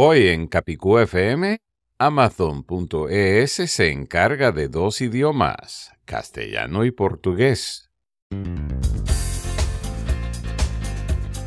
Hoy en Capicú FM, Amazon.es se encarga de dos idiomas, castellano y portugués.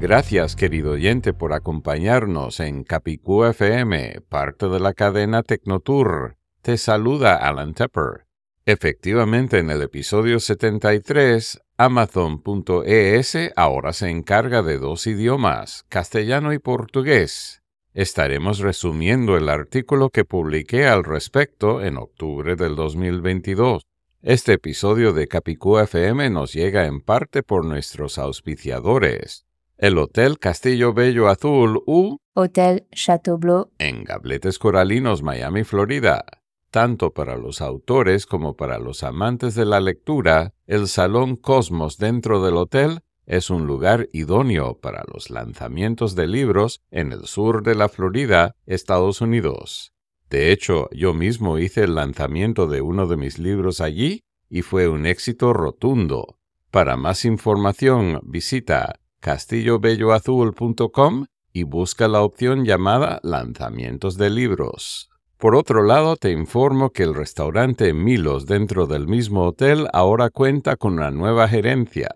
Gracias, querido oyente, por acompañarnos en Capicú FM, parte de la cadena Tecnotour. Te saluda Alan Tepper. Efectivamente, en el episodio 73, Amazon.es ahora se encarga de dos idiomas, castellano y portugués. Estaremos resumiendo el artículo que publiqué al respecto en octubre del 2022. Este episodio de Capicú FM nos llega en parte por nuestros auspiciadores. El Hotel Castillo Bello Azul U Hôtel Chateaubleu, en Gabletes Coralinos, Miami, Florida. Tanto para los autores como para los amantes de la lectura, el Salón Cosmos dentro del hotel es un lugar idóneo para los lanzamientos de libros en el sur de la Florida, Estados Unidos. De hecho, yo mismo hice el lanzamiento de uno de mis libros allí y fue un éxito rotundo. Para más información, visita castillobelloazul.com y busca la opción llamada Lanzamientos de libros. Por otro lado, te informo que el restaurante Milos dentro del mismo hotel ahora cuenta con una nueva gerencia.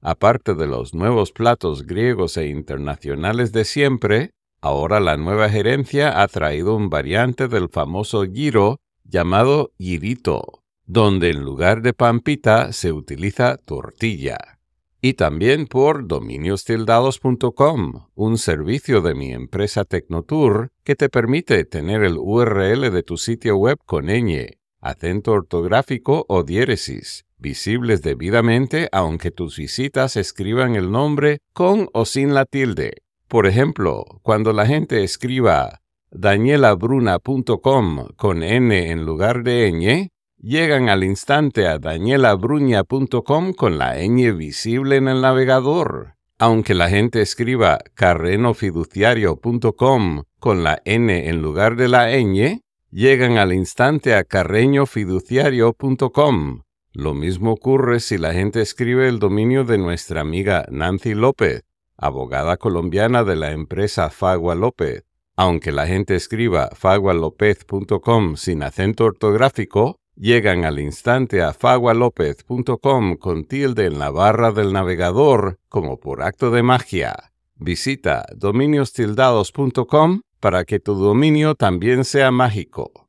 Aparte de los nuevos platos griegos e internacionales de siempre, ahora la nueva gerencia ha traído un variante del famoso giro llamado girito, donde en lugar de pampita se utiliza tortilla y también por dominiostildados.com, un servicio de mi empresa Tecnotour que te permite tener el URL de tu sitio web con ñ, acento ortográfico o diéresis, visibles debidamente aunque tus visitas escriban el nombre con o sin la tilde. Por ejemplo, cuando la gente escriba danielabruna.com con n en lugar de ñ, llegan al instante a danielabruña.com con la ñ visible en el navegador. Aunque la gente escriba carrenofiduciario.com con la n en lugar de la ñ, llegan al instante a carreñofiduciario.com. Lo mismo ocurre si la gente escribe el dominio de nuestra amiga Nancy López, abogada colombiana de la empresa Fagua López. Aunque la gente escriba fagualopez.com sin acento ortográfico, llegan al instante a fagualopez.com con tilde en la barra del navegador como por acto de magia. Visita dominiostildados.com para que tu dominio también sea mágico.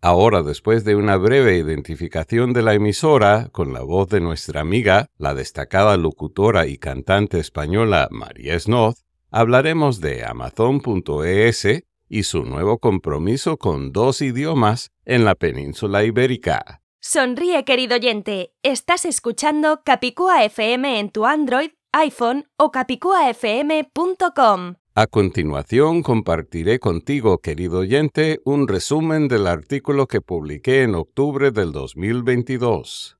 Ahora, después de una breve identificación de la emisora con la voz de nuestra amiga, la destacada locutora y cantante española María Snoz, hablaremos de Amazon.es y su nuevo compromiso con dos idiomas en la península ibérica. Sonríe, querido oyente. Estás escuchando Capicúa FM en tu Android, iPhone o capicuafm.com. A continuación compartiré contigo, querido oyente, un resumen del artículo que publiqué en octubre del 2022.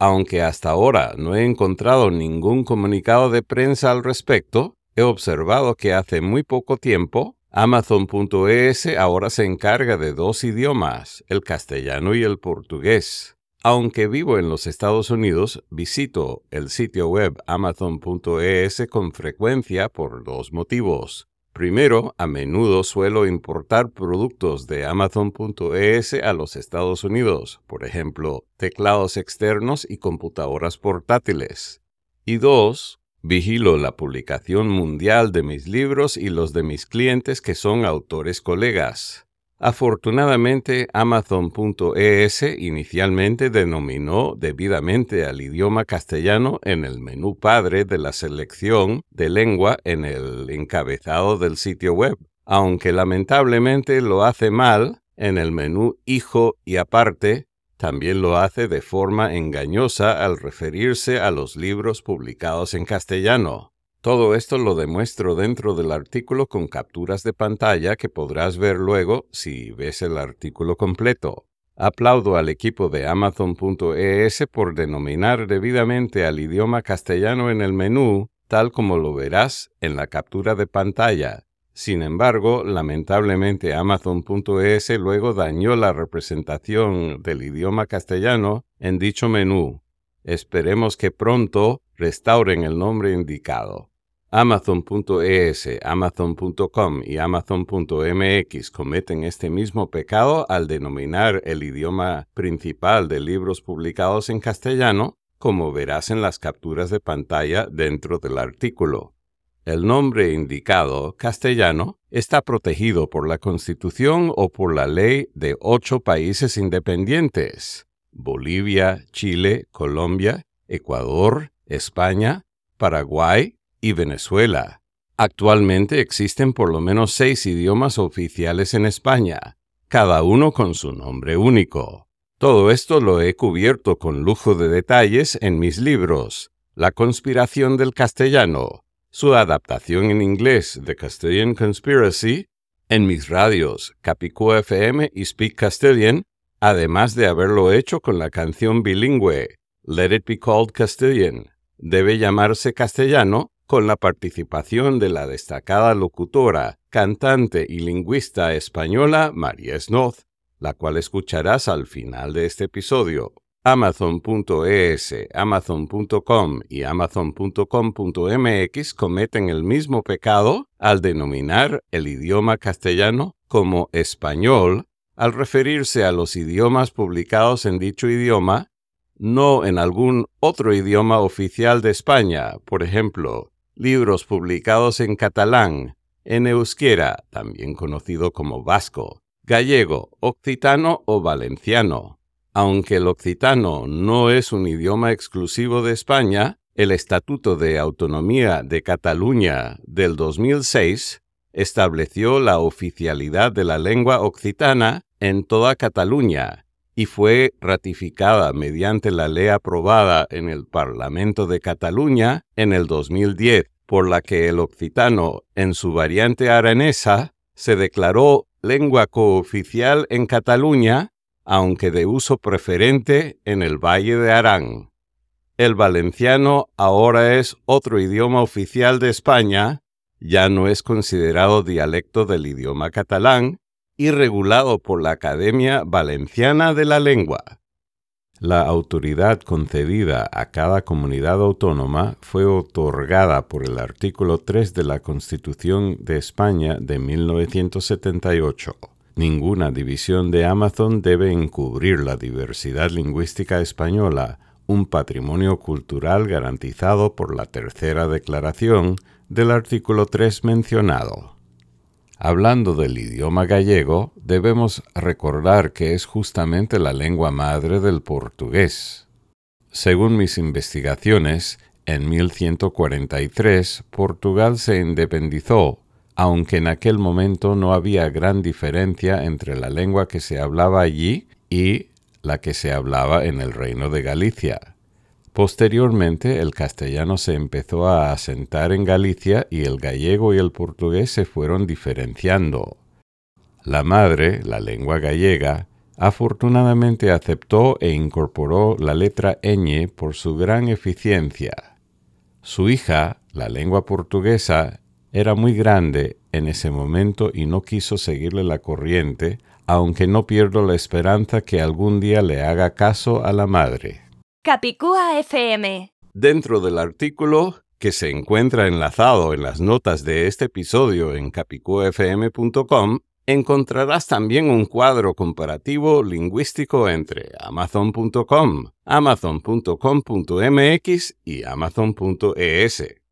Aunque hasta ahora no he encontrado ningún comunicado de prensa al respecto, he observado que hace muy poco tiempo Amazon.es ahora se encarga de dos idiomas, el castellano y el portugués. Aunque vivo en los Estados Unidos, visito el sitio web amazon.es con frecuencia por dos motivos. Primero, a menudo suelo importar productos de amazon.es a los Estados Unidos, por ejemplo, teclados externos y computadoras portátiles. Y dos, Vigilo la publicación mundial de mis libros y los de mis clientes que son autores colegas. Afortunadamente, Amazon.es inicialmente denominó debidamente al idioma castellano en el menú padre de la selección de lengua en el encabezado del sitio web, aunque lamentablemente lo hace mal en el menú hijo y aparte, también lo hace de forma engañosa al referirse a los libros publicados en castellano. Todo esto lo demuestro dentro del artículo con capturas de pantalla que podrás ver luego si ves el artículo completo. Aplaudo al equipo de Amazon.es por denominar debidamente al idioma castellano en el menú, tal como lo verás en la captura de pantalla. Sin embargo, lamentablemente Amazon.es luego dañó la representación del idioma castellano en dicho menú. Esperemos que pronto restauren el nombre indicado. Amazon.es, Amazon.com y Amazon.mx cometen este mismo pecado al denominar el idioma principal de libros publicados en castellano, como verás en las capturas de pantalla dentro del artículo. El nombre indicado, castellano, está protegido por la Constitución o por la ley de ocho países independientes, Bolivia, Chile, Colombia, Ecuador, España, Paraguay, y Venezuela. Actualmente existen por lo menos seis idiomas oficiales en España, cada uno con su nombre único. Todo esto lo he cubierto con lujo de detalles en mis libros, La conspiración del castellano, su adaptación en inglés, The Castilian Conspiracy, en mis radios, Capicúa FM y Speak Castilian, además de haberlo hecho con la canción bilingüe, Let It Be Called Castilian. Debe llamarse castellano con la participación de la destacada locutora, cantante y lingüista española María Snoth, la cual escucharás al final de este episodio. Amazon.es, Amazon.com y Amazon.com.mx cometen el mismo pecado al denominar el idioma castellano como español al referirse a los idiomas publicados en dicho idioma, no en algún otro idioma oficial de España, por ejemplo, libros publicados en catalán, en euskera, también conocido como vasco, gallego, occitano o valenciano. Aunque el occitano no es un idioma exclusivo de España, el Estatuto de Autonomía de Cataluña del 2006 estableció la oficialidad de la lengua occitana en toda Cataluña y fue ratificada mediante la ley aprobada en el Parlamento de Cataluña en el 2010, por la que el occitano, en su variante aranesa, se declaró lengua cooficial en Cataluña, aunque de uso preferente en el Valle de Arán. El valenciano ahora es otro idioma oficial de España, ya no es considerado dialecto del idioma catalán, y regulado por la Academia Valenciana de la Lengua. La autoridad concedida a cada comunidad autónoma fue otorgada por el artículo 3 de la Constitución de España de 1978. Ninguna división de Amazon debe encubrir la diversidad lingüística española, un patrimonio cultural garantizado por la tercera declaración del artículo 3 mencionado. Hablando del idioma gallego, debemos recordar que es justamente la lengua madre del portugués. Según mis investigaciones, en 1143 Portugal se independizó, aunque en aquel momento no había gran diferencia entre la lengua que se hablaba allí y la que se hablaba en el reino de Galicia. Posteriormente, el castellano se empezó a asentar en Galicia y el gallego y el portugués se fueron diferenciando. La madre, la lengua gallega, afortunadamente aceptó e incorporó la letra ñ por su gran eficiencia. Su hija, la lengua portuguesa, era muy grande en ese momento y no quiso seguirle la corriente, aunque no pierdo la esperanza que algún día le haga caso a la madre. Capicúa FM. Dentro del artículo, que se encuentra enlazado en las notas de este episodio en capicuafm.com, encontrarás también un cuadro comparativo lingüístico entre amazon.com, amazon.com.mx y amazon.es.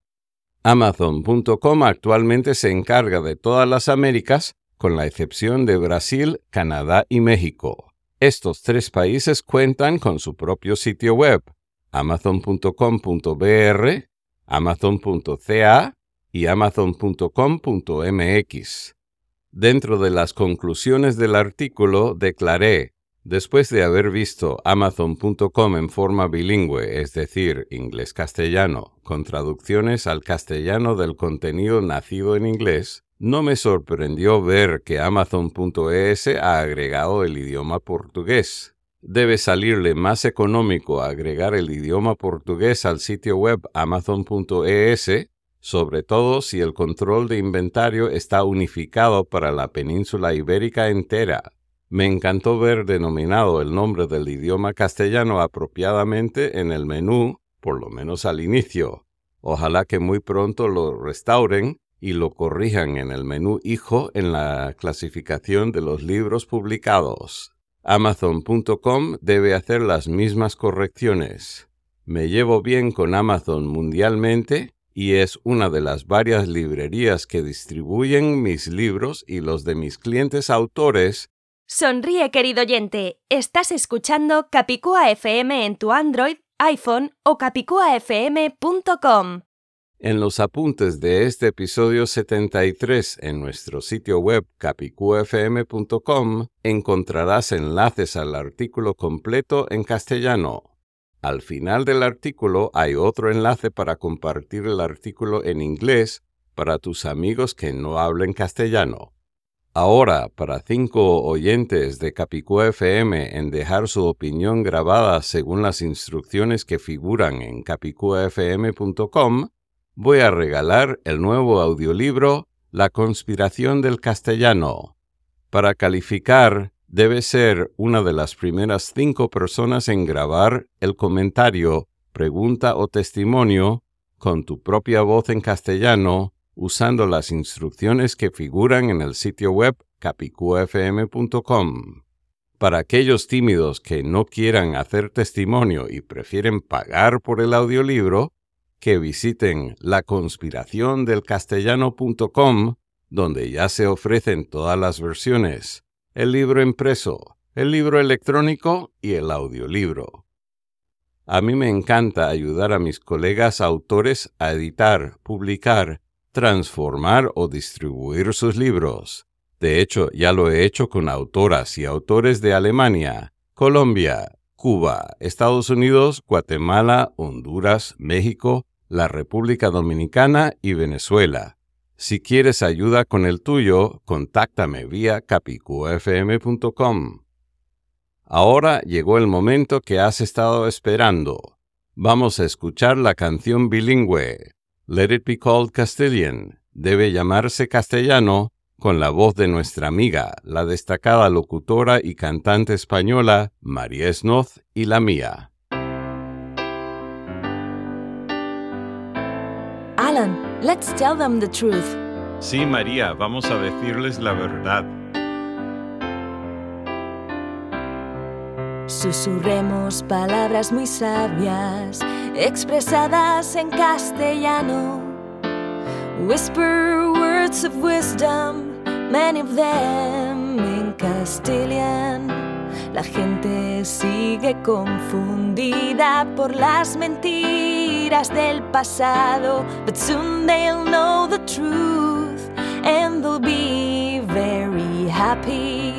Amazon.com actualmente se encarga de todas las Américas con la excepción de Brasil, Canadá y México. Estos tres países cuentan con su propio sitio web, amazon.com.br, amazon.ca y amazon.com.mx. Dentro de las conclusiones del artículo declaré, después de haber visto amazon.com en forma bilingüe, es decir, inglés-castellano, con traducciones al castellano del contenido nacido en inglés, no me sorprendió ver que amazon.es ha agregado el idioma portugués. Debe salirle más económico agregar el idioma portugués al sitio web amazon.es sobre todo si el control de inventario está unificado para la península ibérica entera. Me encantó ver denominado el nombre del idioma castellano apropiadamente en el menú, por lo menos al inicio. Ojalá que muy pronto lo restauren y lo corrijan en el menú hijo en la clasificación de los libros publicados. Amazon.com debe hacer las mismas correcciones. Me llevo bien con Amazon mundialmente y es una de las varias librerías que distribuyen mis libros y los de mis clientes autores. Sonríe, querido oyente. Estás escuchando Capicúa FM en tu Android, iPhone o capicuafm.com. En los apuntes de este episodio 73 en nuestro sitio web capicuafm.com encontrarás enlaces al artículo completo en castellano. Al final del artículo hay otro enlace para compartir el artículo en inglés para tus amigos que no hablen castellano. Ahora, para cinco oyentes de Capicúa FM en dejar su opinión grabada según las instrucciones que figuran en capicuafm.com, voy a regalar el nuevo audiolibro La conspiración del castellano. Para calificar, debe ser una de las primeras cinco personas en grabar el comentario, pregunta o testimonio con tu propia voz en castellano usando las instrucciones que figuran en el sitio web capicuafm.com. Para aquellos tímidos que no quieran hacer testimonio y prefieren pagar por el audiolibro, que visiten laconspiraciondelcastellano.com, donde ya se ofrecen todas las versiones el libro impreso, el libro electrónico y el audiolibro. A mí me encanta ayudar a mis colegas autores a editar, publicar, transformar o distribuir sus libros. De hecho, ya lo he hecho con autoras y autores de Alemania, Colombia, Cuba, Estados Unidos, Guatemala, Honduras, México, la República Dominicana y Venezuela. Si quieres ayuda con el tuyo, contáctame vía capicuafm.com. Ahora llegó el momento que has estado esperando. Vamos a escuchar la canción bilingüe. Let it be called Castilian. Debe llamarse castellano con la voz de nuestra amiga, la destacada locutora y cantante española María Snoz y la mía. Alan. Let's tell them the truth. Sí, María, vamos a decirles la verdad. Susurremos palabras muy sabias, expresadas en castellano. Whisper words of wisdom, many of them in Castilian. La gente sigue confundida por las mentiras del pasado, but soon they'll know the truth and they'll be very happy.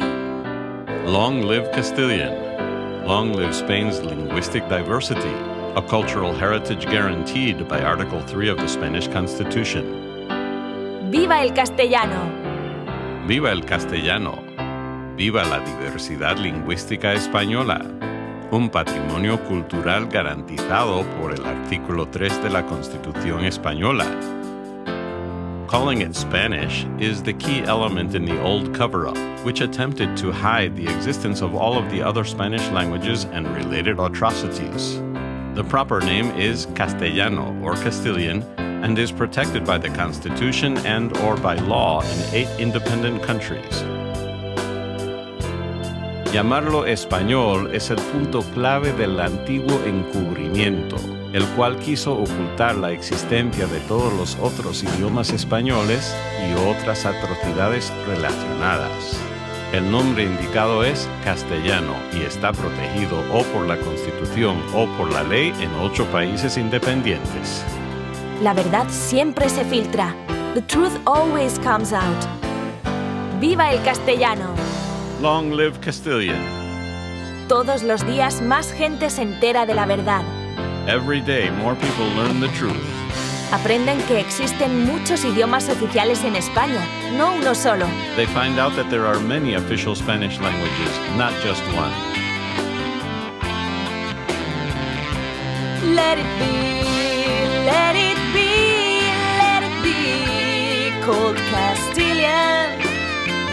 Long live Castilian. Long live Spain's linguistic diversity, a cultural heritage guaranteed by Article 3 of the Spanish Constitution. ¡Viva el castellano! ¡Viva el castellano! Viva la diversidad lingüística española, un patrimonio cultural garantizado por el artículo 3 de la Constitución española. Calling it Spanish is the key element in the old cover up, which attempted to hide the existence of all of the other Spanish languages and related atrocities. The proper name is Castellano or Castilian and is protected by the Constitution and or by law in eight independent countries. Llamarlo español es el punto clave del antiguo encubrimiento. el cual quiso ocultar la existencia de todos los otros idiomas españoles y otras atrocidades relacionadas. El nombre indicado es castellano y está protegido o por la Constitución o por la ley en ocho países independientes. La verdad siempre se filtra. The truth always comes out. ¡Viva el castellano! Long live Castilian. Todos los días más gente se entera de la verdad. Every day more people learn the truth. Aprenden que existen muchos idiomas oficiales en España, no uno solo. They find out that there are many official Spanish languages, not just one. Let it be, let it be, let it be called Castilian.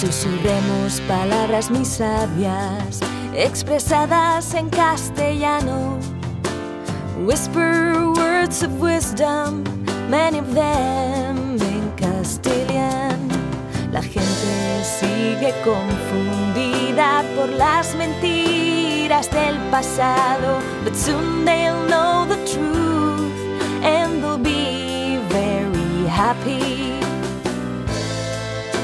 Susurremos palabras muy sabias expresadas en castellano. Whisper words of wisdom, many of them in Castilian. La gente sigue confundida por las mentiras del pasado, but soon they'll know the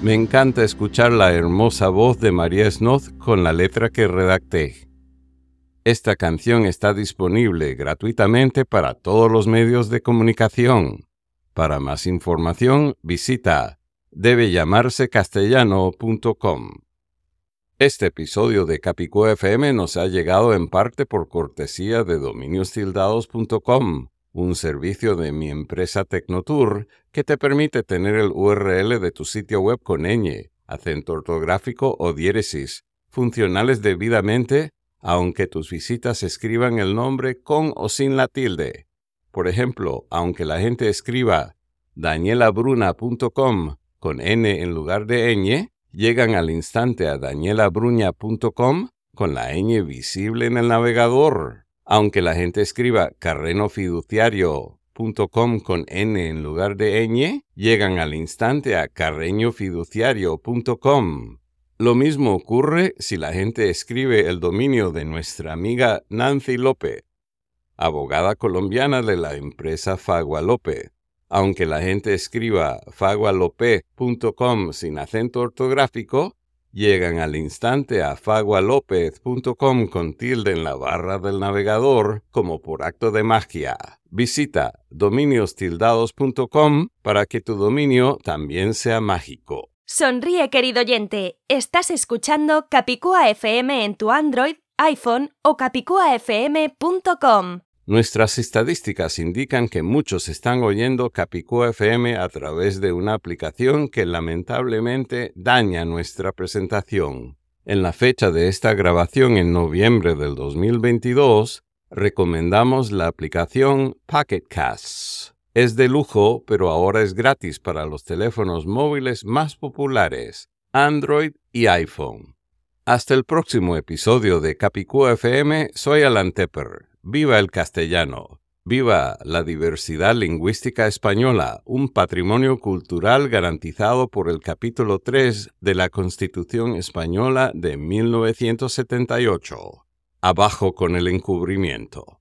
Me encanta escuchar la hermosa voz de María Snoth con la letra que redacté. Esta canción está disponible gratuitamente para todos los medios de comunicación. Para más información, visita debellamarsecastellano.com. Este episodio de Capicú FM nos ha llegado en parte por cortesía de dominiostildados.com un servicio de mi empresa Tecnotour que te permite tener el URL de tu sitio web con ñ, acento ortográfico o diéresis, funcionales debidamente, aunque tus visitas escriban el nombre con o sin la tilde. Por ejemplo, aunque la gente escriba danielabruna.com con n en lugar de ñ, llegan al instante a danielabruña.com con la ñ visible en el navegador. Aunque la gente escriba carrenofiduciario.com con n en lugar de ñ, llegan al instante a carreñofiduciario.com. Lo mismo ocurre si la gente escribe el dominio de nuestra amiga Nancy López, abogada colombiana de la empresa Fagua López. Aunque la gente escriba fagualope.com sin acento ortográfico, llegan al instante a fagualopez.com con tilde en la barra del navegador como por acto de magia. Visita dominiostildados.com para que tu dominio también sea mágico. Sonríe, querido oyente. Estás escuchando Capicúa FM en tu Android, iPhone o capicuafm.com. Nuestras estadísticas indican que muchos están oyendo Capicúa FM a través de una aplicación que lamentablemente daña nuestra presentación. En la fecha de esta grabación en noviembre del 2022, recomendamos la aplicación Pocket Casts. Es de lujo, pero ahora es gratis para los teléfonos móviles más populares, Android y iPhone. Hasta el próximo episodio de Capicúa FM, soy Alan Tepper. Viva el castellano. Viva la diversidad lingüística española, un patrimonio cultural garantizado por el capítulo 3 de la Constitución española de 1978. Abajo con el encubrimiento.